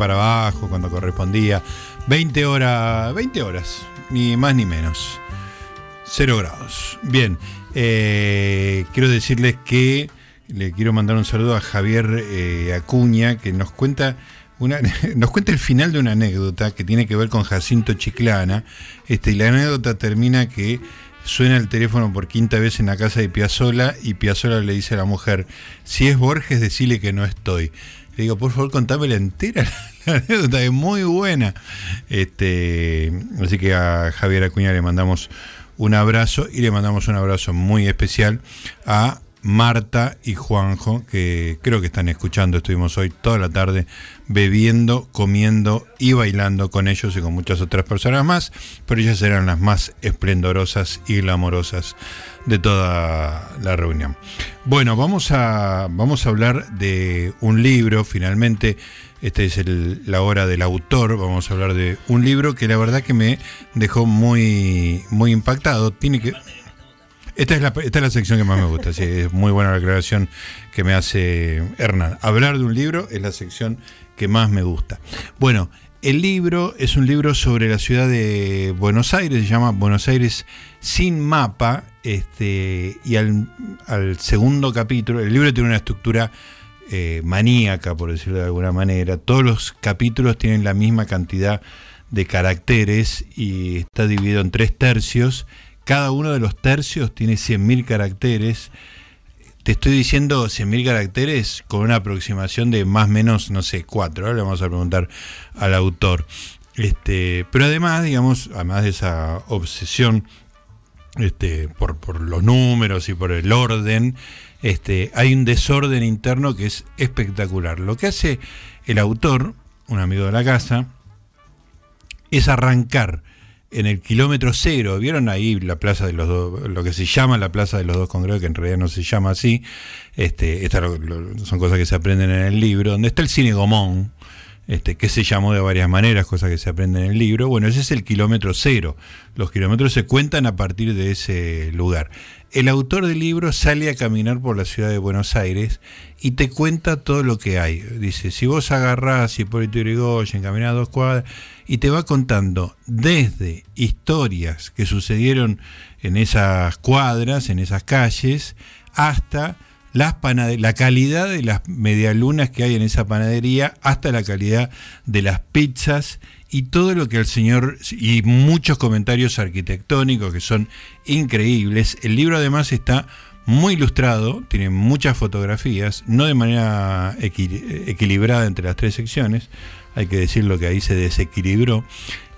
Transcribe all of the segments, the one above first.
para abajo cuando correspondía. 20 horas, 20 horas, ni más ni menos. Cero grados. Bien, eh, quiero decirles que le quiero mandar un saludo a Javier eh, Acuña, que nos cuenta una, nos cuenta el final de una anécdota que tiene que ver con Jacinto Chiclana. Este, y la anécdota termina que suena el teléfono por quinta vez en la casa de Piazzola y Piazzola le dice a la mujer, si es Borges, decile que no estoy. Le digo, por favor, contame la entera. La anécdota es muy buena. Este, así que a Javier Acuña le mandamos un abrazo y le mandamos un abrazo muy especial a Marta y Juanjo, que creo que están escuchando. Estuvimos hoy toda la tarde bebiendo, comiendo y bailando con ellos y con muchas otras personas más, pero ellas eran las más esplendorosas y glamorosas de toda la reunión. Bueno, vamos a, vamos a hablar de un libro, finalmente. Esta es la hora del autor. Vamos a hablar de un libro que la verdad que me dejó muy, muy impactado. Tiene que, esta es, la, esta es la sección que más me gusta, sí, es muy buena la aclaración que me hace Hernán. Hablar de un libro es la sección que más me gusta. Bueno, el libro es un libro sobre la ciudad de Buenos Aires, se llama Buenos Aires sin mapa, este, y al, segundo capítulo, el libro tiene una estructura eh, maníaca, por decirlo de alguna manera, todos los capítulos tienen la misma cantidad de caracteres y está dividido en tres tercios cada uno de los tercios tiene 100.000 caracteres. Te estoy diciendo 100.000 caracteres con una aproximación de más o menos, no sé, cuatro. Ahora le vamos a preguntar al autor. Este, pero además, digamos, además de esa obsesión este, por, por, los números y por el orden, este, hay un desorden interno que es espectacular. Lo que hace el autor, un amigo de la casa, es arrancar en el kilómetro cero, ¿vieron ahí la plaza de los dos, lo que se llama la plaza de los dos congresos, que en realidad no se llama así, este, estas son cosas que se aprenden en el libro, donde está el cine Gomón, este, que se llamó de varias maneras, cosas que se aprenden en el libro, bueno, ese es el kilómetro cero, los kilómetros se cuentan a partir de ese lugar. El autor del libro sale a caminar por la ciudad de Buenos Aires y te cuenta todo lo que hay. Dice, si vos agarrás Hipólito Yrigoyen, caminás dos cuadras, y te va contando desde historias que sucedieron en esas cuadras, en esas calles, hasta las la calidad de las medialunas que hay en esa panadería, hasta la calidad de las pizzas y todo lo que el señor, y muchos comentarios arquitectónicos que son increíbles. El libro además está muy ilustrado, tiene muchas fotografías, no de manera equilibrada entre las tres secciones, hay que decirlo que ahí se desequilibró,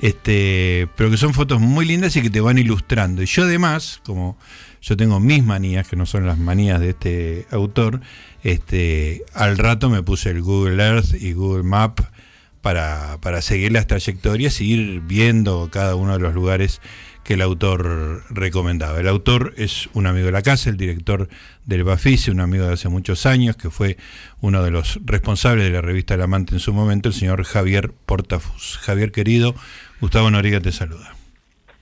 este, pero que son fotos muy lindas y que te van ilustrando. Y yo además, como yo tengo mis manías, que no son las manías de este autor, este, al rato me puse el Google Earth y Google Map para, para seguir las trayectorias y ir viendo cada uno de los lugares que el autor recomendaba. El autor es un amigo de la casa, el director del Bafice, un amigo de hace muchos años, que fue uno de los responsables de la revista El Amante en su momento, el señor Javier Portafus. Javier querido, Gustavo Noriga te saluda.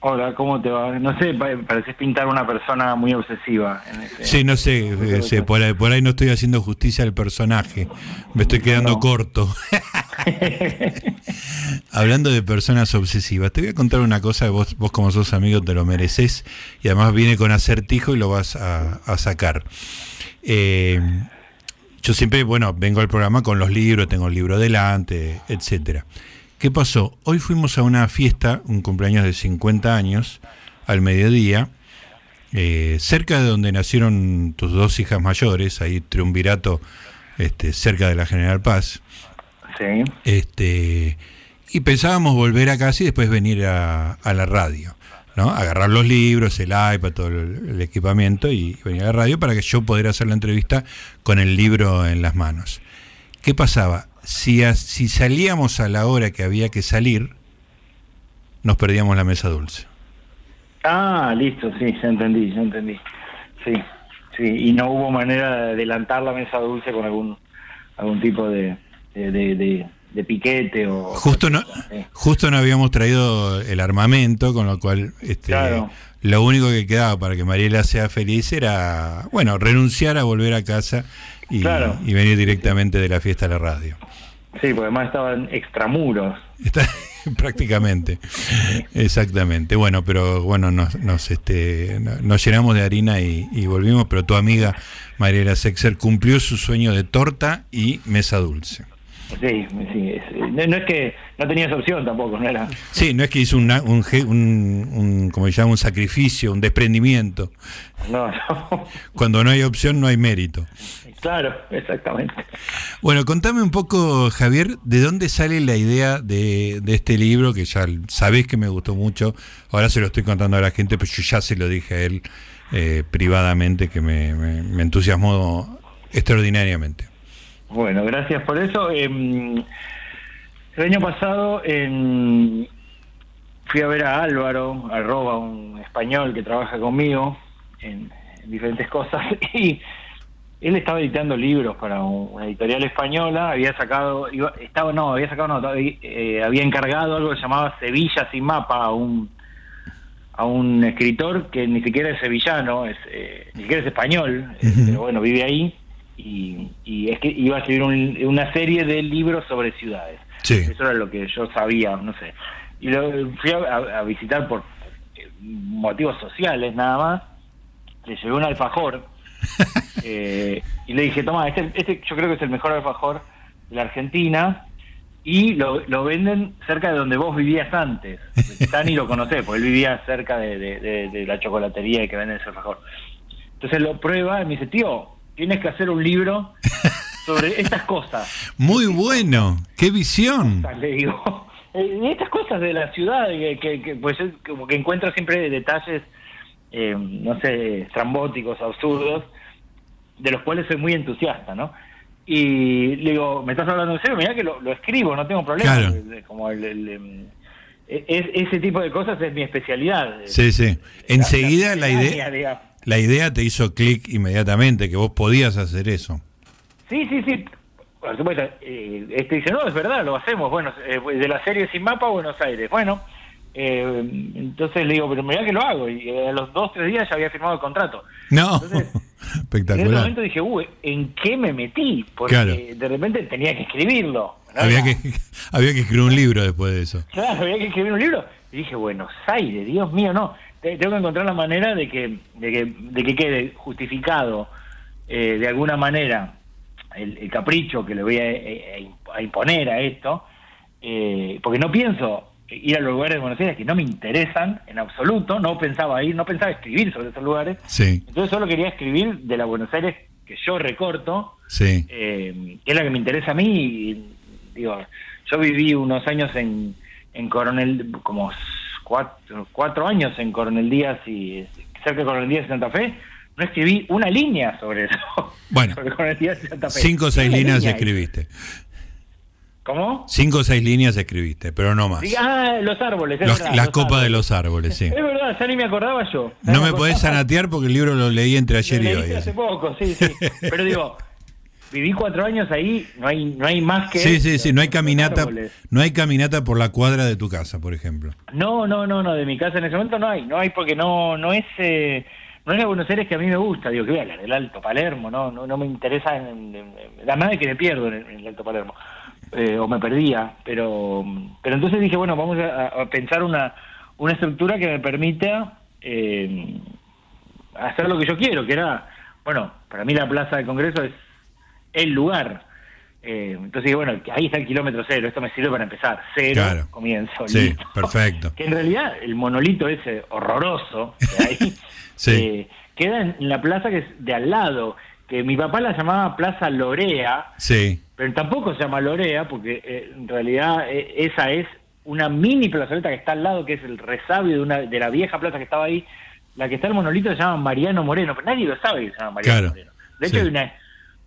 Hola, ¿cómo te va? No sé, pareces pintar una persona muy obsesiva. En ese, sí, no sé, por, ahí, no estoy haciendo justicia al personaje, me estoy quedando corto. Hablando de personas obsesivas, te voy a contar una cosa, vos, vos como sos amigo te lo mereces y además viene con acertijo y lo vas a, sacar. Eh, yo siempre, bueno, vengo al programa con los libros, tengo el libro delante, etcétera. ¿Qué pasó? Hoy fuimos a una fiesta, un cumpleaños de 50 años, al mediodía, eh, cerca de donde nacieron tus dos hijas mayores, ahí Triunvirato, este, cerca de la General Paz. Sí. Este, y pensábamos volver a casa y después venir a, la radio. ¿no? Agarrar los libros, el iPad, todo el, equipamiento y venir a la radio para que yo pudiera hacer la entrevista con el libro en las manos. ¿Qué pasaba? Si, si salíamos a la hora que había que salir, nos perdíamos la mesa dulce. Ah, listo, sí, ya entendí, ya entendí. Sí, sí, y no hubo manera de adelantar la mesa dulce con algún algún tipo de, de, piquete o... Justo no, justo no habíamos traído el armamento, con lo cual este, lo único que quedaba para que Mariela sea feliz era, bueno, renunciar a volver a casa y, y venir directamente de la fiesta a la radio. Sí, porque además estaban extramuros. Está, prácticamente. Exactamente. Bueno, pero bueno, nos, nos, este, nos llenamos de harina y, y volvimos, pero tu amiga Mariela Sexer cumplió su sueño de torta y mesa dulce. Sí, sí. no, es que no tenía esa opción tampoco, no era. Sí, no es que hizo un, un, un, como se llama, un sacrificio, un desprendimiento. No, no. Cuando no hay opción, no hay mérito. Claro, exactamente. Bueno, contame un poco, Javier, de dónde sale la idea de, de, este libro, que ya sabés que me gustó mucho. Ahora se lo estoy contando a la gente, pero yo ya se lo dije a él eh, privadamente, que me, me, me entusiasmó extraordinariamente. Bueno, gracias por eso. Eh, el año pasado en, fui a ver a Álvaro, arroba un español que trabaja conmigo en, en diferentes cosas, y él estaba editando libros para una editorial española, había sacado, iba, estaba, no, había sacado, no, eh, había encargado algo que se llamaba Sevilla sin mapa a un a un escritor que ni siquiera es sevillano, es, eh, ni siquiera es español, uh -huh. pero bueno, vive ahí y, y, es que iba a escribir un, una serie de libros sobre ciudades. Sí. Eso era lo que yo sabía, no sé. Y lo fui a, a visitar por motivos sociales nada más. Le llevé un alfajor eh, y le dije, toma, este, este yo creo que es el mejor alfajor de la Argentina y lo, lo venden cerca de donde vos vivías antes. Tani lo conocés, porque él vivía cerca de, de, de, de la chocolatería que venden ese alfajor. Entonces lo prueba y me dice, tío, tienes que hacer un libro sobre estas cosas. Muy bueno, qué visión. Le digo, eh, estas cosas de la ciudad, que, que, pues es como que encuentro siempre detalles, eh, no sé, estrambóticos, absurdos, de los cuales soy muy entusiasta, ¿no? Y le digo, ¿me estás hablando en serio? Mira que lo, lo, escribo, no tengo problema. Claro. Como el, el, el es, ese tipo de cosas es mi especialidad. Sí, sí. Enseguida la, la, la idea, digamos. La idea te hizo clic inmediatamente, que vos podías hacer eso. Sí, sí, sí. Por supuesto, eh, este dice, no, es verdad, lo hacemos. Bueno, eh, de la serie Sin Mapa a Buenos Aires. Bueno, eh, entonces le digo, pero mira que lo hago. Y a los dos, tres días ya había firmado el contrato. No, entonces, espectacular. En ese momento dije, uy, ¿en qué me metí? Porque claro. de repente tenía que escribirlo. ¿no? Había, que, había que escribir un libro después de eso. Claro, había que escribir un libro. Y dije, Buenos Aires, Dios mío, no. Tengo que encontrar la manera de que, de que, de que quede justificado eh, de alguna manera el, el, capricho que le voy a, a imponer a esto, eh, porque no pienso ir a los lugares de Buenos Aires que no me interesan en absoluto, no pensaba ir, no pensaba escribir sobre esos lugares, sí. entonces solo quería escribir de la Buenos Aires que yo recorto, sí. eh, que es la que me interesa a mí, y, digo, yo viví unos años en, en Coronel, como cuatro, cuatro años en Coronel Díaz y cerca de Coronel Díaz y Santa Fe, no escribí una línea sobre eso. Bueno, sobre Coronel Díaz y Santa Fe. cinco o seis líneas línea escribiste. ¿Cómo? Cinco o seis líneas escribiste, pero no más. Sí, ah, los árboles. Los, verdad, la los copa árboles. de los árboles, sí. Es verdad, ya ni me acordaba yo. No, no me, me podés sanatear porque el libro lo leí entre ayer lo y hoy. hace poco, sí, sí. Pero digo, viví cuatro años ahí, no hay, no hay más que. Sí, sí, sí, no hay caminata, no hay caminata por la cuadra de tu casa, por ejemplo. No, no, no, no, de mi casa en ese momento no hay, no hay porque no, no es. Eh, no es la Buenos Aires que a mí me gusta, digo, que voy a hablar del Alto Palermo, no, no, no me interesa, en, en, en, la madre que me pierdo en, en el Alto Palermo, eh, o me perdía, pero pero entonces dije, bueno, vamos a, a pensar una, una estructura que me permita eh, hacer lo que yo quiero, que era, bueno, para mí la Plaza del Congreso es el lugar. Eh, entonces, bueno, ahí está el kilómetro cero, esto me sirve para empezar. Cero, claro. comienzo. Sí, listo. perfecto. Que en realidad el monolito ese horroroso que sí. eh, queda en la plaza que es de al lado, que mi papá la llamaba Plaza Lorea, sí. pero tampoco se llama Lorea, porque eh, en realidad esa es una mini plazoleta que está al lado, que es el resabio de, una, de la vieja plaza que estaba ahí. La que está el monolito se llama Mariano Moreno, pero nadie lo sabe que se llama Mariano claro. Moreno. De hecho, sí. hay una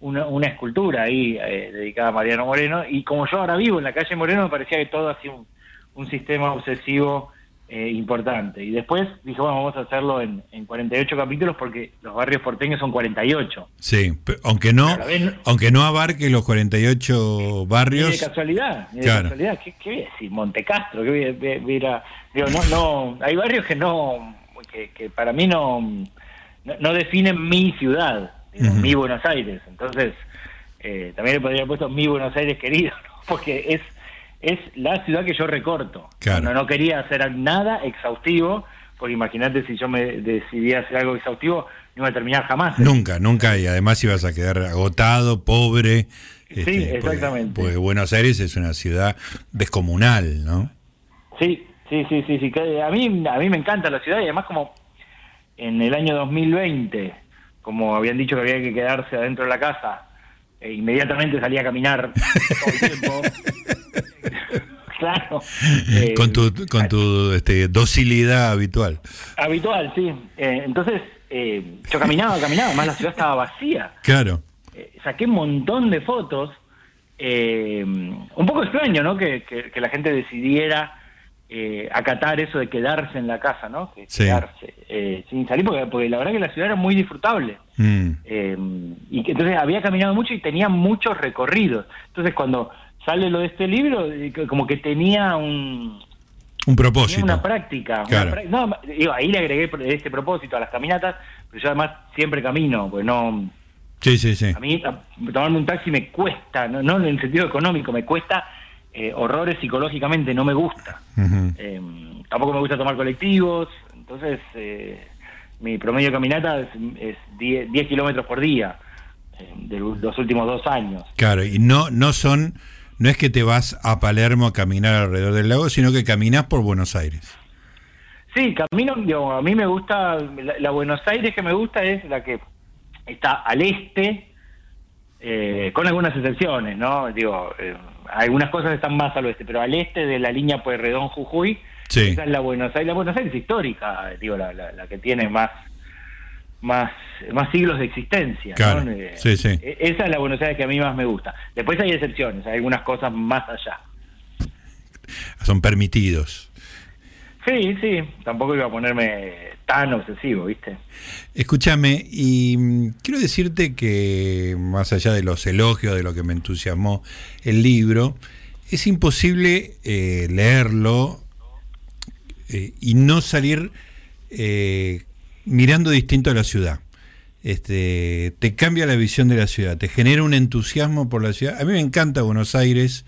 una, una escultura ahí eh, dedicada a Mariano Moreno, y como yo ahora vivo en la calle Moreno, me parecía que todo hacía un, un sistema obsesivo eh, importante. Y después dije, bueno, vamos a hacerlo en, en 48 capítulos porque los barrios porteños son 48. Sí, aunque no, vez, aunque no abarque los 48 barrios. De casualidad, de claro. casualidad. ¿Qué, ¿Qué, voy a decir? Montecastro, ¿qué voy a, voy digo, no, no, hay barrios que no, que, que para mí no, no, no definen mi ciudad. Uh -huh. mi Buenos Aires. Entonces, eh, también le podría haber puesto mi Buenos Aires querido, porque es, es la ciudad que yo recorto. Claro. No, no quería hacer nada exhaustivo, porque imagínate si yo me decidía hacer algo exhaustivo, no iba a terminar jamás. Nunca, nunca, y además ibas a quedar agotado, pobre. Sí, este, porque- exactamente. Porque, Buenos Aires es una ciudad descomunal, ¿no? Sí, sí, sí, sí, sí. A mí, a mí me encanta la ciudad y además como en el año 2020, como habían dicho que había que quedarse adentro de la casa, e inmediatamente salía a caminar todo el tiempo. claro. Eh, con tu, con tu este, docilidad habitual. Habitual, sí. Eh, entonces, eh, yo caminaba, caminaba, además la ciudad estaba vacía. Claro. Eh, saqué un montón de fotos. eh, un poco extraño, ¿no? Que, que- que la gente decidiera eh, acatar eso de quedarse en la casa, ¿no? Que Sí. Quedarse eh, sin salir, porque, porque la verdad que la ciudad era muy disfrutable. Mm. Eh, y que entonces había caminado mucho y tenía muchos recorridos. Entonces, cuando sale lo de este libro, eh, como que tenía un, Un tenía propósito. una práctica. Claro. no, digo, ahí le agregué este propósito a las caminatas, pero yo además siempre camino, pues no. Sí, sí, sí. A mí a- tomarme un taxi me cuesta, no, no en el sentido económico, me cuesta eh, horrores psicológicamente, no me gusta. Eh, tampoco me gusta tomar colectivos, entonces eh, mi promedio de caminata es, es 10, 10 kilómetros por día eh, de los últimos dos años. Claro, y no, no son, no es que te vas a Palermo a caminar alrededor del lago, sino que caminas por Buenos Aires. Sí, camino, a mí me gusta, la, la Buenos Aires que me gusta es la que está al este, eh, con algunas excepciones, ¿no? Digo, eh, algunas cosas están más al oeste, pero al este de la línea Pueyrredón Jujuy, Sí. esa es la Buenos Aires, la Buenos Aires histórica, digo, la, la, la que tiene más más más siglos de existencia, Claro, ¿no? Eh, sí, sí. e- Esa es la Buenos Aires que a mí más me gusta. Después hay excepciones, hay algunas cosas más allá. Son permitidos. Sí, sí, tampoco iba a ponerme tan obsesivo, ¿viste? Escúchame, y mm, quiero decirte que más allá de los elogios, de lo que me entusiasmó el libro, es imposible eh, leerlo eh, y no salir eh, mirando distinto a la ciudad. Este, te cambia la visión de la ciudad, te genera un entusiasmo por la ciudad. A mí me encanta Buenos Aires,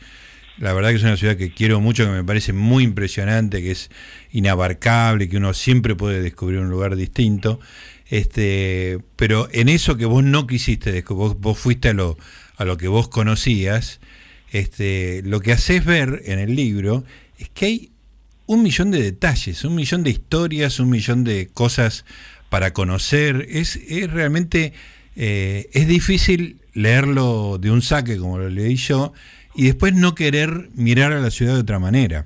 la verdad que es una ciudad que quiero mucho, que me parece muy impresionante, que es inabarcable, que uno siempre puede descubrir un lugar distinto. Este, pero en eso que vos no quisiste descubrir, vos, vos fuiste a lo, a lo que vos conocías, este, lo que haces ver en el libro es que hay un millón de detalles, un millón de historias, un millón de cosas para conocer. Es, es realmente eh, es difícil leerlo de un saque como lo leí yo y después no querer mirar a la ciudad de otra manera.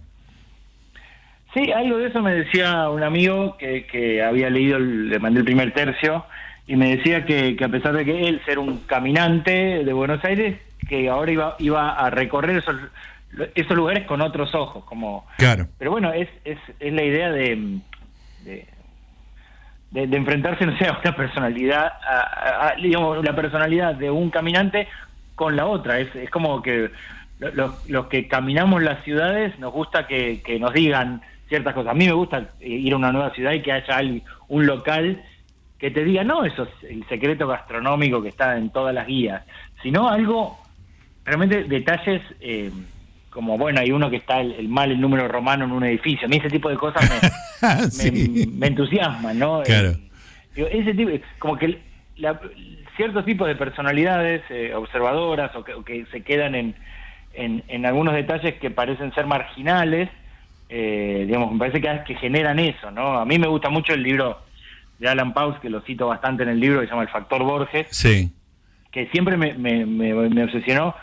Sí, algo de eso me decía un amigo que, que había leído, el- le mandé el primer tercio, y me decía que, que a pesar de que él ser un caminante de Buenos Aires, que ahora iba, iba a recorrer esos, esos lugares con otros ojos, como... Claro. Pero bueno, es, es, es la idea de, de, de- de enfrentarse, no sé, a una personalidad, a, a- a, digamos, la personalidad de un caminante con la otra. Es, es como que los, los que caminamos las ciudades nos gusta que, que nos digan ciertas cosas. A mí me gusta ir a una nueva ciudad y que haya alguien- un local que te diga, no eso es el secreto gastronómico que está en todas las guías, sino algo, realmente detalles... Eh, como bueno, hay uno que está el, el mal, el número romano en un edificio. A mí ese tipo de cosas me, me, Sí. me entusiasman, ¿no? Claro. Eh, digo, ese tipo, como que la- ciertos tipos de personalidades eh, observadoras o que, o que se quedan en, en, en algunos detalles que parecen ser marginales, eh, digamos, me parece que, que generan eso, ¿no? A mí me gusta mucho el libro de Alan Paus, que lo cito bastante en el libro, que se llama El Factor Borges, Sí, que siempre me, me, me, me obsesionó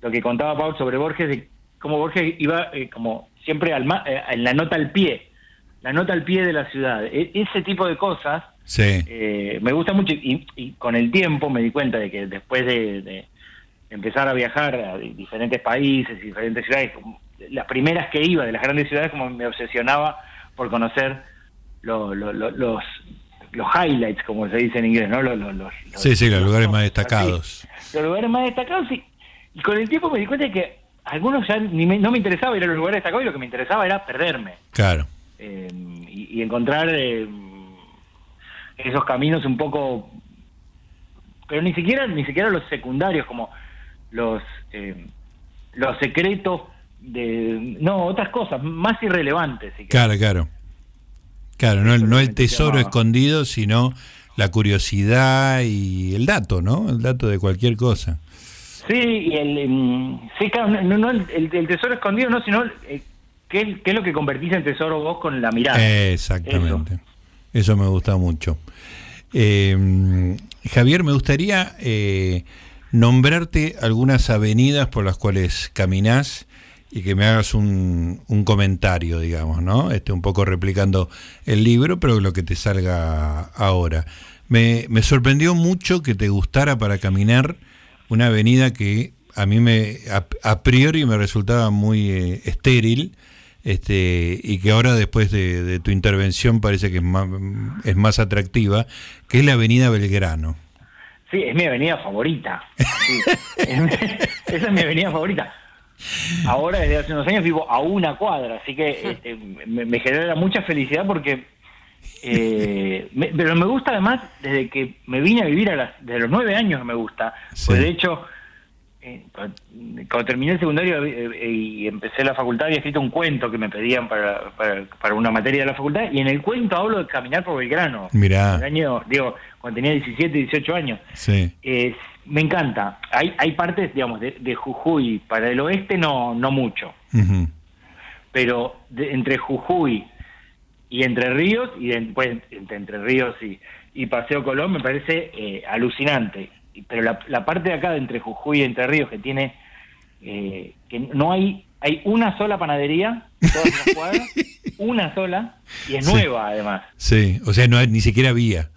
lo que contaba Paul sobre Borges, de cómo Borges iba eh, como siempre al ma- eh, en la nota al pie, la nota al pie de la ciudad. E- ese tipo de cosas sí. eh, me gusta mucho y, y con el tiempo me di cuenta de que después de, de empezar a viajar a diferentes países y diferentes ciudades, las primeras que iba de las grandes ciudades como me obsesionaba por conocer lo- lo- lo- los los highlights como se dice en inglés, ¿no? Los, los- los- Sí, sí, los lugares más destacados. los lugares más destacados y, y con el tiempo me di cuenta de que algunos ya ni me- no me interesaba ir a los lugares destacados y lo que me interesaba era perderme Claro. eh, y, y encontrar eh, esos caminos un poco pero ni siquiera ni siquiera los secundarios como los eh, los secretos de... No, otras cosas, más irrelevantes. Si claro, claro. Claro, no, no el tesoro escondido, sino la curiosidad y el dato, ¿no? El dato de cualquier cosa. Sí, y el, em, sí, claro, no, el, tesoro escondido, no, sino eh, ¿qué, es lo que convertís en tesoro vos con la mirada. Exactamente. Eso, me gusta mucho. Em, Javier, me gustaría eh, nombrarte algunas avenidas por las cuales caminás y que me hagas un, un, comentario, digamos, ¿no? Este, un poco replicando el libro, pero lo que te salga ahora. Me, me sorprendió mucho que te gustara para caminar una avenida que a mí me a, priori me resultaba muy eh, estéril este, y que ahora después de, tu intervención parece que es más, es más atractiva, que es la avenida Belgrano. Sí, es mi avenida favorita. esa es mi avenida favorita. Ahora, desde hace unos años, vivo a una cuadra, así que este, me, genera mucha felicidad porque. Eh, pero me gusta además desde que me vine a vivir a las, desde los nueve años me gusta. Pues de hecho, cuando terminé el secundario eh, y empecé la facultad había escrito un cuento que me pedían para, para, una materia de la facultad y en el cuento hablo de caminar por Belgrano. Mirá. El año, digo, cuando tenía 17, 18 años. Sí me encanta. Hay, hay partes, digamos, de, Jujuy para el oeste no, no mucho. Pero entre Jujuy y Entre Ríos, y después entre Entre Ríos y, y Paseo Colón, me parece eh, alucinante. Pero la, la, parte de acá de Entre Jujuy y Entre Ríos que tiene, eh, que no hay, hay una sola panadería, todas las cuadras, una sola, y es nueva además. Sí, o sea, no ni siquiera había.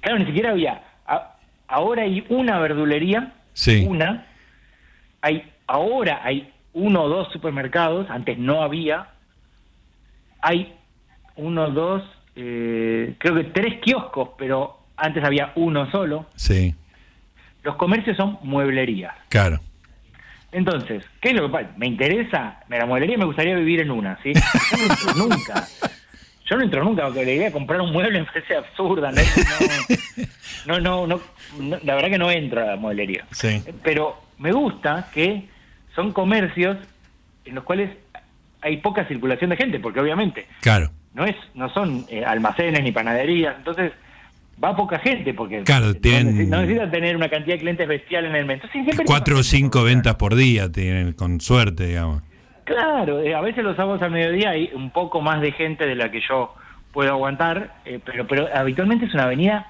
Claro, ni siquiera había ahora hay una verdulería, una, hay, ahora hay uno o dos supermercados, antes no había, hay uno dos, eh, creo que tres kioscos, pero antes había uno solo. Sí. Los comercios son mueblerías. Claro. Entonces, ¿qué es lo que pasa? Me interesa, la mueblería me gustaría vivir en una, ¿sí? nunca. Yo no entro nunca, porque la idea de comprar un mueble me parece absurda. No, no, no, la verdad que no entro a la mueblería. Sí. Pero me gusta que son comercios en los cuales hay poca circulación de gente, porque obviamente claro. no es no son eh, almacenes ni panaderías, entonces va poca gente porque claro, no, necesita, tener una cantidad de clientes bestial en el mes. Cuatro o cinco ventas por día tienen, con suerte, digamos. Claro, eh, a veces los sábados al mediodía hay un poco más de gente de la que yo puedo aguantar, eh, pero, pero habitualmente es una avenida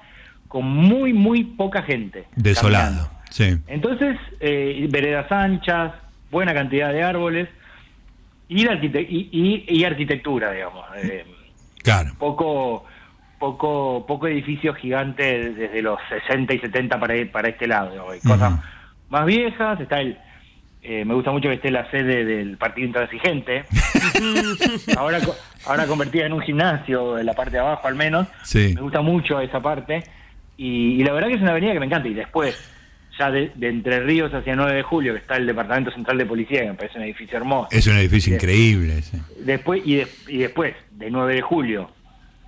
con muy, muy poca gente. Desolado, sí. Entonces, eh, veredas anchas, buena cantidad de árboles y, y, y, arquitectura, digamos. claro. Poco, poco, poco edificio gigante desde los 60 y 70 para, para este lado. Hay cosas más viejas, está el eh, me gusta mucho que esté la sede del partido intransigente. ahora, ahora convertida en un gimnasio, en la parte de abajo al menos. Me gusta mucho esa parte. Y, la verdad que es una avenida que me encanta. Y después, ya de, Entre Ríos hacia 9 de julio, que está el Departamento Central de Policía, que me parece un edificio hermoso. Es un edificio increíble. Después, y, y después, de 9 de julio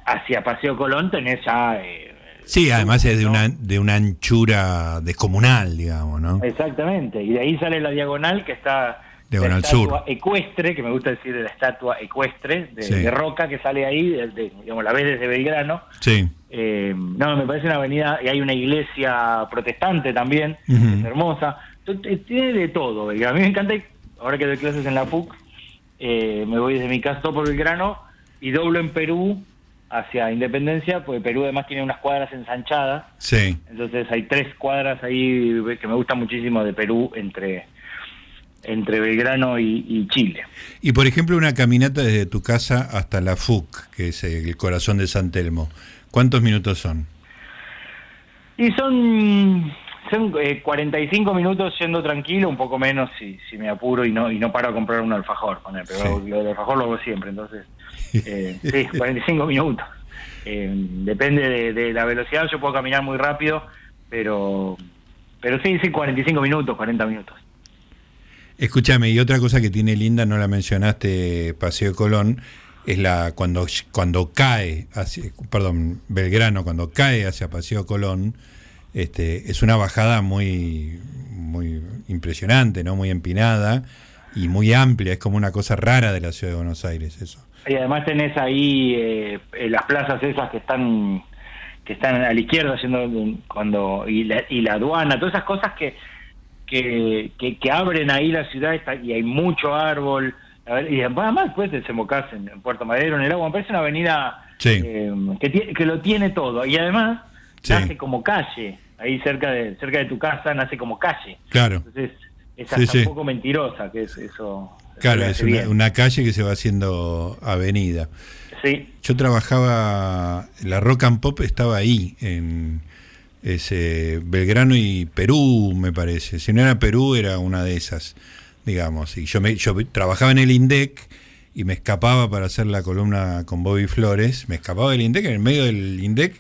hacia Paseo Colón, tenés ya eh, Sí, además es de una, de una anchura descomunal, digamos, ¿no? Exactamente, y de ahí sale la diagonal que está diagonal la estatua sur. ecuestre, que me gusta decir de la estatua ecuestre, de, roca que sale ahí, de, digamos, la ves desde Belgrano. Sí. Eh, no, me parece una avenida, y hay una iglesia protestante también, es hermosa. Tiene de todo, a mí me encanta, ahora que doy clases en la PUC, eh, me voy desde mi casa por Belgrano y doblo en Perú hacia Independencia, porque Perú además tiene unas cuadras ensanchadas. Sí. Entonces hay tres cuadras ahí que me gustan muchísimo de Perú entre entre Belgrano y, Chile. Y por ejemplo, una caminata desde tu casa hasta la FUC, que es el corazón de San Telmo, ¿cuántos minutos son? Y son, son 45 eh, minutos yendo tranquilo, un poco menos si, si me apuro y no y no paro a comprar un alfajor, pero lo del alfajor lo hago siempre, entonces eh, sí, 45 minutos. Eh, depende de, la velocidad, yo puedo caminar muy rápido, pero, pero sí, sí, 45 minutos, 40 minutos. Escúchame, y otra cosa que tiene linda, no la mencionaste, Paseo Colón, es la cuando cuando cae hacia, perdón, Belgrano, cuando cae hacia Paseo Colón, este, es una bajada muy, muy impresionante, ¿no? Muy empinada y muy amplia, es como una cosa rara de la ciudad de Buenos Aires eso. Y además tenés ahí eh, las plazas esas que están que están a la izquierda haciendo cuando y la, y la aduana, todas esas cosas que que, que, abren ahí la ciudad está, y hay mucho árbol. y además después desembocás en, en Puerto Madero, en el agua, me parece una avenida eh, que, que lo tiene todo. Y además nace como calle, ahí cerca de cerca de tu casa nace como calle. Claro. Entonces es hasta un poco mentirosa que es eso. Claro, es una, calle que se va haciendo avenida. Sí. Yo trabajaba, la Rock and Pop estaba ahí, en ese Belgrano y Perú, me parece. Si no era Perú, era una de esas, digamos. Y yo, me, yo trabajaba en el INDEC y me escapaba para hacer la columna con Bobby Flores. Me escapaba del INDEC, en el medio del INDEC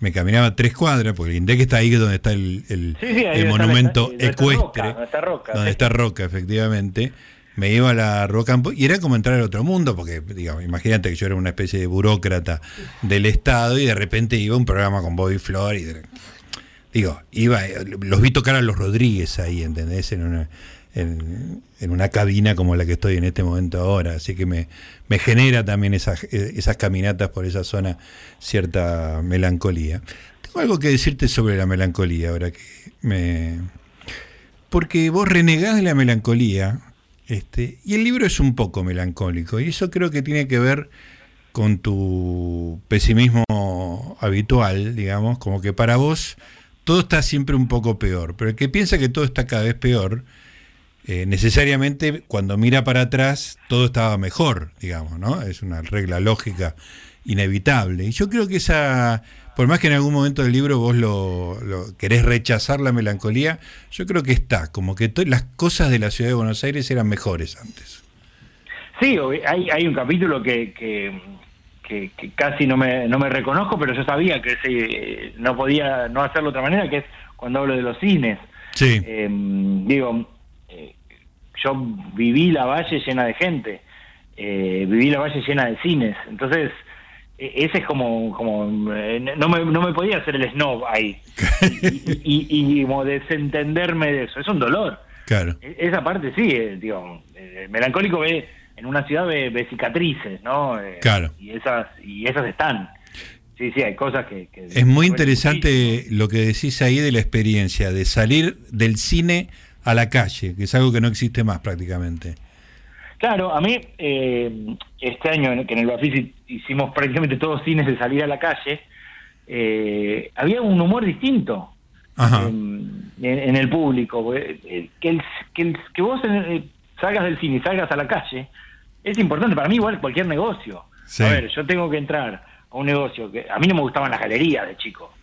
me caminaba tres cuadras, porque el INDEC está ahí donde está el, el, monumento ecuestre, donde está Roca, efectivamente. Me iba a la Roca y era como entrar al otro mundo, porque digamos, imagínate que yo era una especie de burócrata del Estado y de repente iba a un programa con Bobby Flores y digo, iba, los vi tocar a los Rodríguez ahí, ¿entendés? En una, en, una cabina como la que estoy en este momento ahora, así que me, me genera también esas, esas caminatas por esa zona cierta melancolía. Tengo algo que decirte sobre la melancolía ahora que me... Porque vos renegás de la melancolía, este, y el libro es un poco melancólico, y eso creo que tiene que ver con tu pesimismo habitual, digamos, como que para vos todo está siempre un poco peor, pero el que piensa que todo está cada vez peor, eh, necesariamente cuando mira para atrás todo estaba mejor, digamos, ¿no? Es una regla lógica inevitable. Y yo creo que esa, por más que en algún momento del libro vos lo, querés rechazar la melancolía, yo creo que está, como que las cosas de la ciudad de Buenos Aires eran mejores antes. Sí, hay, hay un capítulo que, que que, casi no me, no me reconozco, pero yo sabía que se, no podía no hacerlo de otra manera, que es cuando hablo de los cines. Sí. Em, digo, eh, yo viví la valle llena de gente, eh, viví la valle llena de cines, entonces e, ese es como, como eh, no, me, no me podía hacer el snob ahí y, y, como desentenderme de eso, es un dolor. Claro. E, esa parte sí, digo, melancólico ve en una ciudad de, cicatrices, ¿no? Eh, claro. Y esas, y esas están. Sí, sí, hay cosas que... es muy interesante lo que decís ahí de la experiencia, de salir del cine a la calle, que es algo que no existe más prácticamente. Claro, a mí eh, este año que en el Bafis hicimos prácticamente todos cines de salir a la calle, eh, había un humor distinto En, el público. Que, el, que, que vos salgas del cine y salgas a la calle, es importante para mí igual cualquier negocio. A ver, yo tengo que entrar a un negocio que a mí no me gustaban las galerías de chico,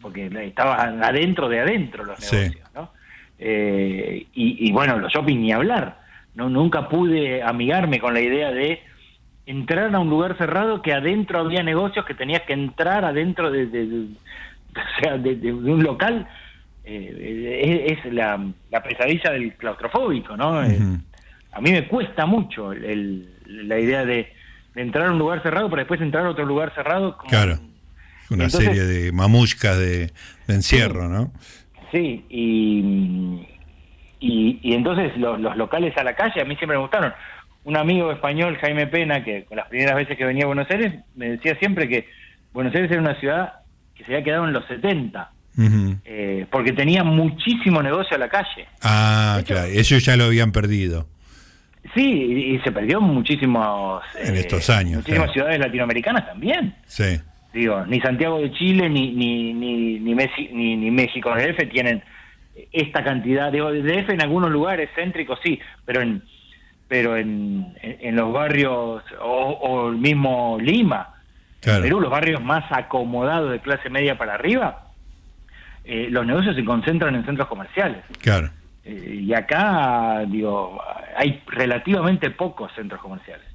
porque estaban adentro de adentro los negocios, ¿no? Eh, y, bueno, los shopping ni hablar. No, nunca pude amigarme con la idea de entrar a un lugar cerrado que adentro había negocios que tenías que entrar adentro de, o sea, de, un local. Eh, es, la, pesadilla del claustrofóbico, ¿no? a mí me cuesta mucho la idea de, entrar a un lugar cerrado para después entrar a otro lugar cerrado. claro, una serie de mamushkas de, encierro, ¿no? Sí, y, y, entonces los, locales a la calle a mí siempre me gustaron. Un amigo español, Jaime Pena, que con las primeras veces que venía a Buenos Aires, me decía siempre que Buenos Aires era una ciudad que se había quedado en los 70. Eh, porque tenía muchísimo negocio a la calle. Ah, claro, ellos ya lo habían perdido. Sí, y, se perdió muchísimos... En estos eh, años. Muchísimas ciudades latinoamericanas también. Sí. Digo, ni Santiago de Chile ni ni ni ni, ni, ni México DF tienen esta cantidad. Digo, DF en algunos lugares céntricos sí, pero en pero en, en, los barrios o, el mismo Lima, Perú, los barrios más acomodados de clase media para arriba, eh, los negocios se concentran en centros comerciales. Claro. Eh, y acá, digo, hay relativamente pocos centros comerciales.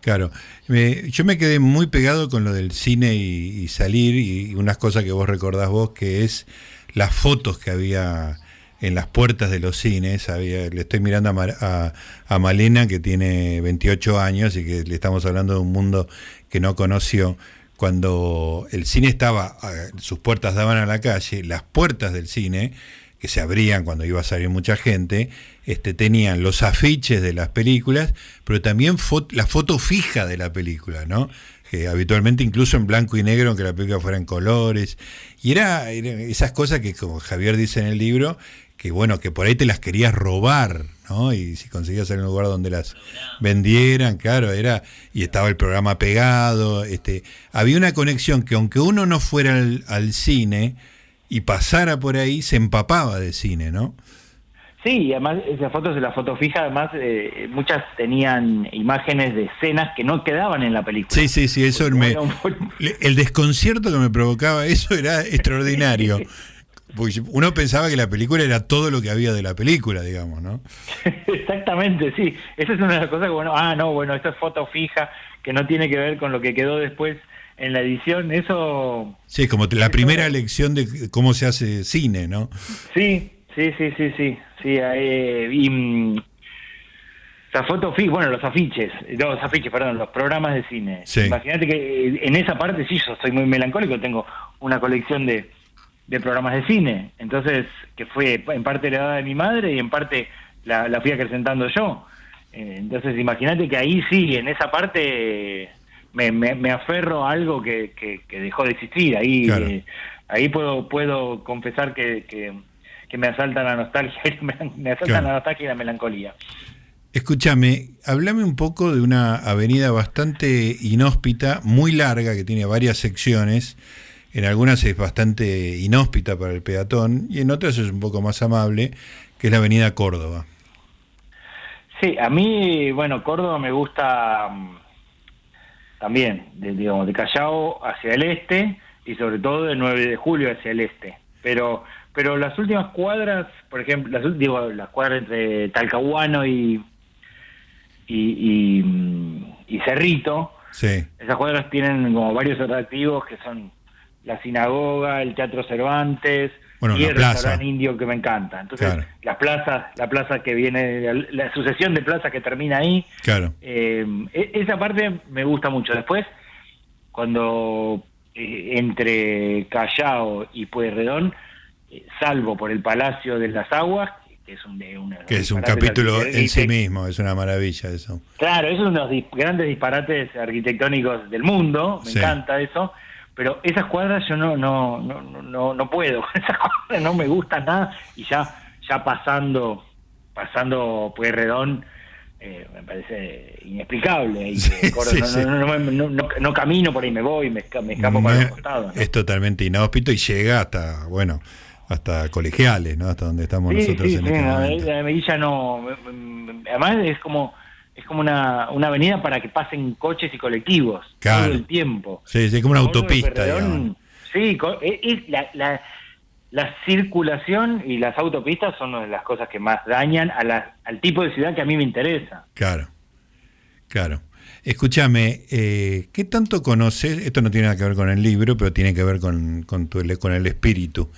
Claro, yo me quedé muy pegado con lo del cine y, salir y, unas cosas que vos recordás vos, que es las fotos que había en las puertas de los cines. Había, le estoy mirando a, a, Malena, que tiene 28 años y que le estamos hablando de un mundo que no conoció cuando el cine estaba, sus puertas daban a la calle, las puertas del cine, que se abrían cuando iba a salir mucha gente, este, tenían los afiches de las películas, pero también la foto fija de la película, ¿no? Que habitualmente incluso en blanco y negro, aunque la película fuera en colores. Y era, esas cosas que, como Javier dice en el libro, que bueno, que por ahí te las querías robar, ¿no? Y si conseguías en un lugar donde las vendieran, claro, era, y estaba el programa pegado, este, había una conexión que aunque uno no fuera al, cine y pasara por ahí, se empapaba de cine, ¿no? Sí, y además esas fotos de la foto fija, además eh, muchas tenían imágenes de escenas que no quedaban en la película. Sí, sí, sí, eso me, el desconcierto que me provocaba eso era extraordinario. uno pensaba que la película era todo lo que había de la película, digamos, ¿no? Exactamente, sí. Esa es una de las cosas que, bueno, ah, no, bueno, esta es foto fija, que no tiene que ver con lo que quedó después en la edición. Eso. Sí, como la primera lección de cómo se hace cine, ¿no? Sí, sí, sí, sí, sí. sí eh, y. Mm, la foto fija, bueno, los afiches, los afiches, perdón, los programas de cine. Imagínate que en esa parte sí, yo soy muy melancólico, tengo una colección de, de programas de cine. Entonces, que fue en parte heredada de mi madre y en parte la, fui acrecentando yo. Eh, entonces, imagínate que ahí sí, en esa parte me, me, aferro a algo que, que, dejó de existir. Ahí, eh, ahí puedo, puedo confesar que, que, me asalta la nostalgia, me asalta la nostalgia y la melancolía. Escúchame, háblame un poco de una avenida bastante inhóspita, muy larga, que tiene varias secciones, en algunas es bastante inhóspita para el peatón y en otras es un poco más amable, que es la avenida Córdoba. Sí, a mí, bueno, Córdoba me gusta mm, también, de, digamos, de Callao hacia el este y sobre todo de 9 de julio hacia el este. Pero pero las últimas cuadras, por ejemplo, las, digo, las cuadras entre Talcahuano y, y, y, mm, y Cerrito, sí. esas cuadras tienen como varios atractivos que son la sinagoga, el Teatro Cervantes y el restaurante indio que me encanta. Entonces, la plaza, la plaza que viene, la, sucesión de plazas que termina ahí, claro. Eh, e, esa parte me gusta mucho. Después, cuando eh, entre Callao y Pueyrredón, eh, salvo por el Palacio de las Aguas, que es un, que es un capítulo en sí mismo, es una maravilla eso. Claro, es uno de los grandes disparates arquitectónicos del mundo, me encanta eso pero esas cuadras yo no no no no, no puedo. Esas cuadras no me gustan nada y ya ya pasando pasando Pueyrredón eh, me parece inexplicable. No, camino por ahí me voy me, me escapo para los costados es totalmente inhóspito y llega hasta bueno hasta colegiales no hasta donde estamos nosotros en este momento. la Medilla no además es como es como una, una avenida para que pasen coches y colectivos todo el tiempo. Sí, es como una autopista. Sí, es la, la, la, circulación y las autopistas son una de las cosas que más dañan a la, al tipo de ciudad que a mí me interesa. Claro, claro. Escúchame, eh, ¿qué tanto conoces? Esto no tiene nada que ver con el libro, pero tiene que ver con, con, tu, con el espíritu.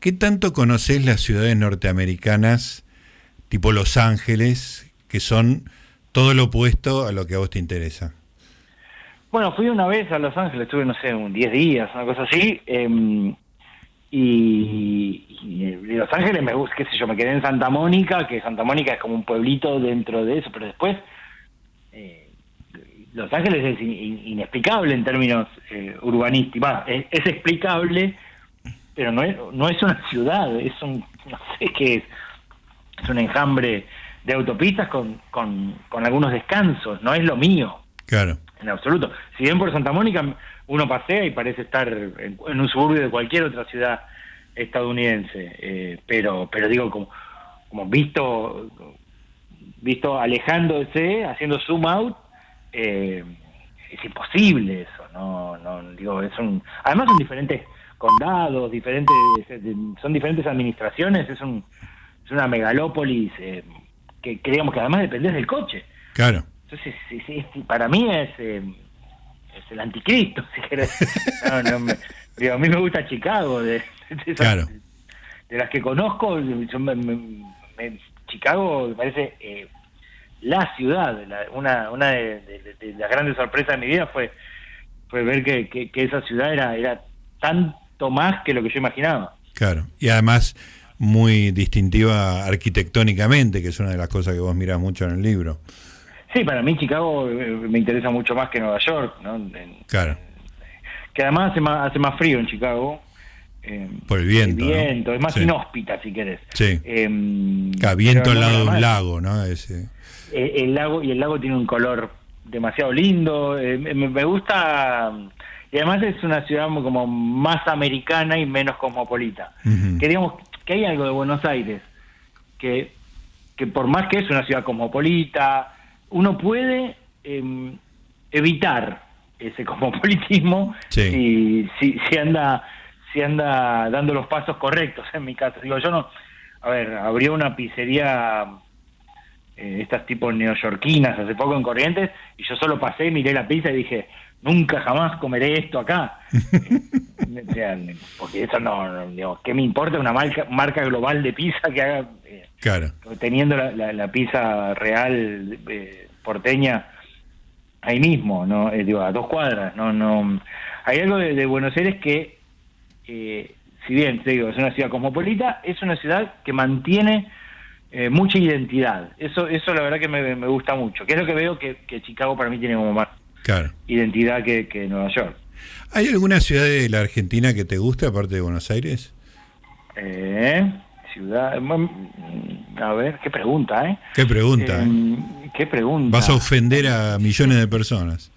¿Qué tanto conoces las ciudades norteamericanas, tipo Los Ángeles, que son todo lo opuesto a lo que a vos te interesa. Bueno, fui una vez a Los Ángeles, estuve, no sé, un 10 días, una cosa así, em, y, Los Ángeles me gusta, qué sé yo, me quedé en Santa Mónica, que Santa Mónica es como un pueblito dentro de eso, pero después eh, Los Ángeles es inexplicable en términos eh, urbanísticos, es, es, explicable, pero no es, no es una ciudad, es un, no sé qué es, es un enjambre de autopistas con, con, algunos descansos, no es lo mío. Claro. En absoluto. Si bien por Santa Mónica uno pasea y parece estar en, un suburbio de cualquier otra ciudad estadounidense, eh, pero pero digo como como visto visto alejándose, haciendo zoom out, eh, es imposible eso, no no digo es un además son diferentes condados, diferentes son diferentes administraciones, es un es una megalópolis eh, que, digamos que además dependés del coche. Claro. Entonces, sí, sí, para mí es, eh, es el anticristo, si querés. No, no, me, digo, a mí me gusta Chicago, de, de, claro. de las que conozco, Chicago me parece eh, la ciudad, una, una de, las grandes sorpresas de mi vida fue fue ver que, que, esa ciudad era, era tanto más que lo que yo imaginaba. Claro, y además muy distintiva arquitectónicamente, que es una de las cosas que vos mirás mucho en el libro. Sí, para mí Chicago eh, me interesa mucho más que Nueva York, ¿no? claro. Que además hace más, hace más frío en Chicago. Eh, Por el viento. El viento, es más inhóspita si querés. Sí. Eh, viento al lado de un lago, ¿no? Ese. Eh, el lago y el lago tiene un color demasiado lindo. me, gusta y además es una ciudad como más americana y menos cosmopolita. Que digamos que hay algo de Buenos Aires que que por más que es una ciudad cosmopolita, uno puede em, evitar ese cosmopolitismo si, si, si, anda si anda dando los pasos correctos en mi caso. Digo, yo no, a ver, abrió una pizzería eh, estas tipo neoyorquinas hace poco en Corrientes y yo solo pasé, miré la pizza y dije, nunca jamás comeré esto acá. porque eso no, digo, ¿qué me importa una marca, marca global de pizza que haga... Eh, claro. Teniendo la, la, pizza real eh, porteña ahí mismo, no eh, digo, a dos cuadras, no no hay algo de, Buenos Aires que eh, si bien te digo es una ciudad cosmopolita, es una ciudad que mantiene eh, mucha identidad. Eso eso la verdad que me, gusta mucho, que es lo que veo que, Chicago para mí tiene como más identidad que, que Nueva York. ¿Hay alguna ciudad de la Argentina que te guste aparte de Buenos Aires? Eh, ciudad. Mm, a ver, qué pregunta, ¿eh? Qué pregunta. Eh, qué pregunta. Vas a ofender a millones de personas.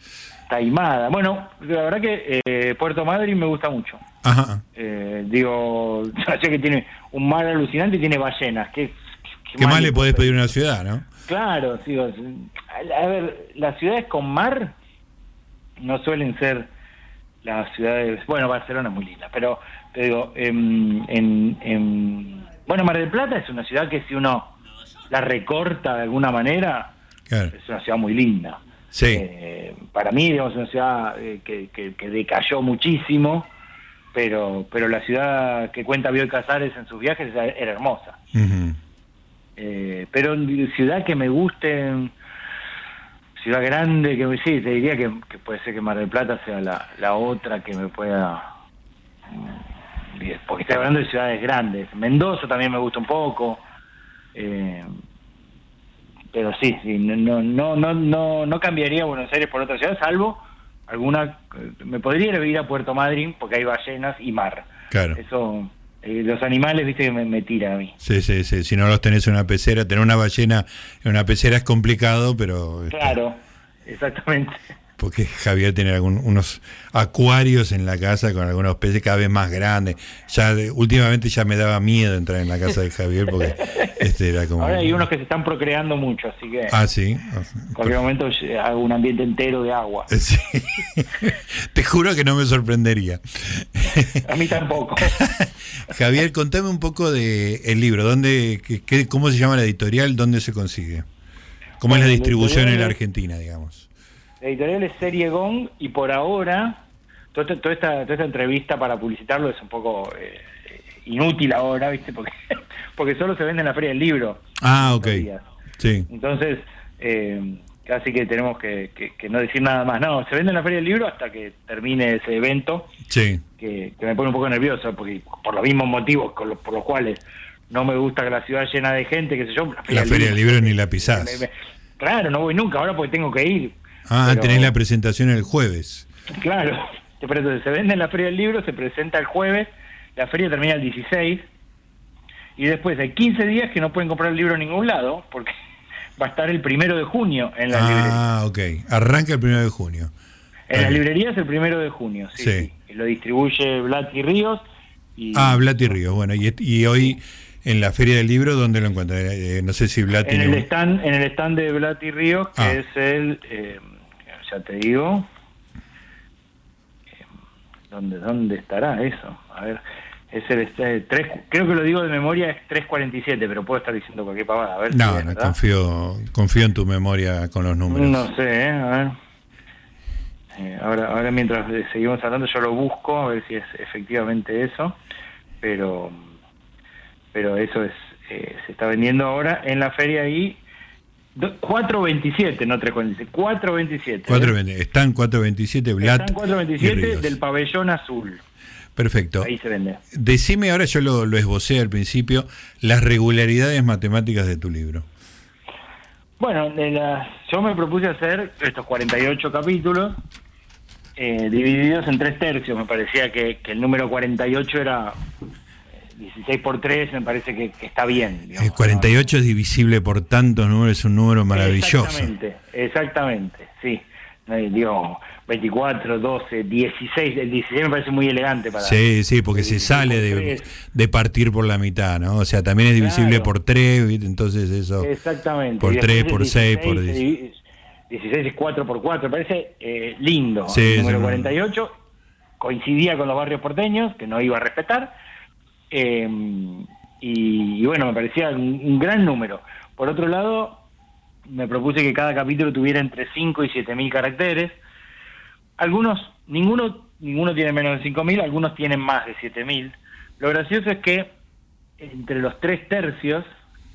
Taimada. Bueno, la verdad que eh, Puerto Madryn me gusta mucho. Ajá. Eh, digo, sé que tiene un mar alucinante y tiene ballenas. ¿Qué, qué, más le podés pedir a una ciudad, no? Claro, digo, a ver, las ciudades con mar no suelen ser las ciudades. Bueno, Barcelona es muy linda, pero te digo, en, en bueno, Mar del Plata es una ciudad que si uno la recorta de alguna manera, es una ciudad muy linda. Sí. Eh, para mí, digamos, es una ciudad eh, que, que, decayó muchísimo, pero pero la ciudad que cuenta Bioy Casares en sus viajes era, hermosa. Eh, pero ciudad que me guste, ciudad grande, que sí, te diría que, puede ser que Mar del Plata sea la, la otra que me pueda porque estoy hablando de ciudades grandes. Mendoza también me gusta un poco. Eh, pero sí, sí, no, no, no, no, no cambiaría Buenos Aires por otra ciudad, salvo alguna. Me podría ir a Puerto Madryn porque hay ballenas y mar. Claro. Eso. Eh, los animales, viste, que me, me tira a mí. Sí, sí, sí. Si no los tenés en una pecera, tener una ballena en una pecera es complicado, pero. Este, claro, exactamente porque Javier tiene algunos unos acuarios en la casa con algunos peces cada vez más grandes. Ya últimamente ya me daba miedo entrar en la casa de Javier porque este era como Ahora hay unos que se están procreando mucho, así que Ah, sí. En cualquier momento hago un ambiente entero de agua. Sí. Te juro que no me sorprendería. A mí tampoco. Javier, contame un poco de el libro, ¿dónde qué, cómo se llama la editorial, dónde se consigue? ¿Cómo es la distribución en la Argentina, digamos? La editorial es Serie Gong y por ahora, toda, esta, toda esta entrevista para publicitarlo es un poco eh, inútil ahora, ¿viste? Porque, porque solo se vende en la Feria del Libro. Ah, ok. Sí. Entonces, eh, casi que tenemos que, no decir nada más. No, se vende en la Feria del Libro hasta que termine ese evento. Sí. Que, me pone un poco nervioso, porque por los mismos motivos por los cuales no me gusta que la ciudad llena de gente, qué sé yo. La Feria, del Libro, ni la pisás. claro, no voy nunca ahora porque tengo que ir. Ah, tenés la presentación el jueves. Claro, pero se vende en la Feria del Libro, se presenta el jueves, la feria termina el 16, y después hay 15 días que no pueden comprar el libro en ningún lado, porque va a estar el primero de junio en la librería. Ah, ok. Arranca el primero de junio. En las librerías el primero de junio, sí. Lo distribuye Blat y Ríos. Y... Ah, Blat y Ríos. Bueno, y, hoy en la Feria del Libro, ¿dónde lo encuentran? Eh, no sé si Blat en El stand, en el stand de Blat y Ríos, que ah. es el... Eh, ya te digo. ¿Dónde, ¿Dónde estará eso? A ver, es el, este, creo que lo digo de memoria, es 347, pero puedo estar diciendo cualquier pavada. A ver no, no confío, confío en tu memoria con los números. No sé, ¿eh? a ver. Eh, ahora, ahora mientras seguimos hablando yo lo busco a ver si es efectivamente eso, pero pero eso es eh, se está vendiendo ahora en la feria y 427, no 347, 427. 427. Están 427 Blat. Están 427 del pabellón azul. Perfecto. Ahí se vende. Decime, ahora yo lo, lo esbocé al principio, las regularidades matemáticas de tu libro. Bueno, yo me propuse hacer estos 48 capítulos eh, divididos en tres tercios. Me parecía que, el número 48 era 16 eh, por 3, me parece que, está bien. el 48 es divisible por tantos números, es un número maravilloso. Exactamente, exactamente, sí. Digo, 24, 12, 16. El 16 me parece muy elegante para. Sí, sí, porque se sale de, partir por la mitad, ¿no? O sea, también es divisible por 3, entonces eso. Exactamente. Por 3, por 6, por 10. 16 es 4 por 4, parece eh, lindo. el número 48 coincidía con los barrios porteños, que no iba a respetar. Eh, y, bueno, me parecía un, gran número. Por otro lado, me propuse que cada capítulo tuviera entre 5 y 7 mil caracteres. Algunos, ninguno, ninguno tiene menos de 5 mil, algunos tienen más de 7 mil. Lo gracioso es que entre los tres tercios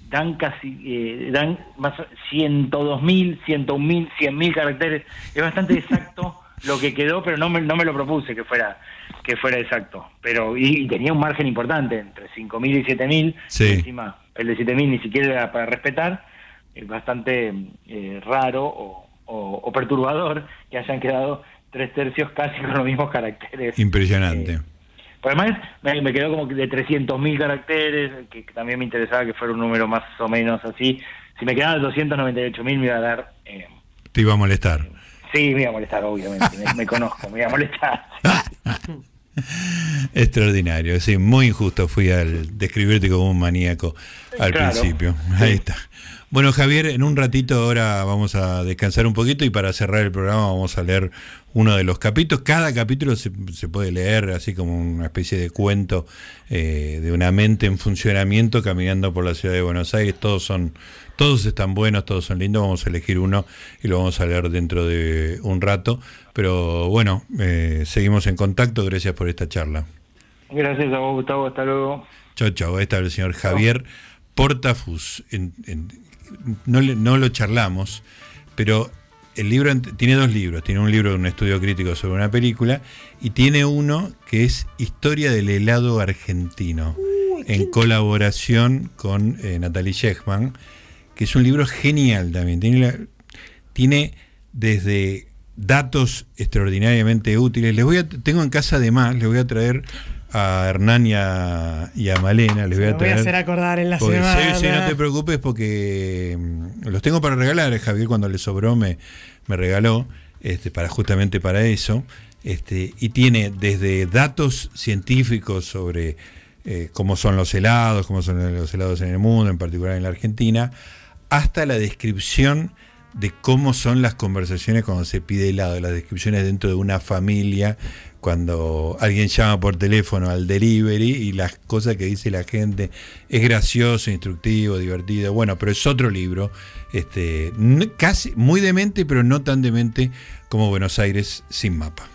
dan casi eh, dan más 102 mil, 101 mil, 100 mil caracteres. Es bastante exacto lo que quedó, pero no me, no me lo propuse que fuera que fuera exacto. Pero y, tenía un margen importante entre 5 mil y 7 mil. Encima el de 7 mil ni siquiera era para respetar. Es bastante eh, raro o, o, perturbador que hayan quedado tres tercios casi con los mismos caracteres. Impresionante. Eh, además me, quedó como de 300.000 caracteres, que, también me interesaba que fuera un número más o menos así. Si me quedaban 298.000 me iba a dar... Eh, Te iba a molestar. Sí, me iba a molestar, obviamente. me, conozco, me iba a molestar. Extraordinario, sí, muy injusto fui al describirte como un maníaco al principio. Ahí está. Bueno, Javier, en un ratito ahora vamos a descansar un poquito y para cerrar el programa vamos a leer uno de los capítulos. Cada capítulo se, puede leer así como una especie de cuento eh, de una mente en funcionamiento caminando por la ciudad de Buenos Aires. Todos son, todos están buenos, todos son lindos. Vamos a elegir uno y lo vamos a leer dentro de un rato. Pero bueno, eh, seguimos en contacto. Gracias por esta charla. Gracias a vos, Gustavo. Hasta luego. Chao, chao. Ahí está el señor Javier Portafus. en, no, no lo charlamos, pero el libro tiene dos libros. Tiene un libro de un estudio crítico sobre una película y tiene uno que es Historia del helado argentino, en colaboración con eh, Natalie Shechman, que es un libro genial también. Tiene, tiene desde datos extraordinariamente útiles. Les voy a, tengo en casa además, les voy a traer a Hernán y a, Malena. Les voy a, voy a hacer acordar en la semana. Sí, no te preocupes porque mm, los tengo para regalar. Javier cuando le sobró me, me regaló este, para justamente para eso. Este, y tiene desde datos científicos sobre eh, cómo son los helados, cómo son los helados en el mundo, en particular en la Argentina, hasta la descripción de cómo son las conversaciones cuando se pide helado, las descripciones dentro de una familia, cuando alguien llama por teléfono al delivery y las cosas que dice la gente es gracioso, instructivo, divertido. Bueno, pero es otro libro, este, casi muy demente, pero no tan demente como Buenos Aires sin mapa.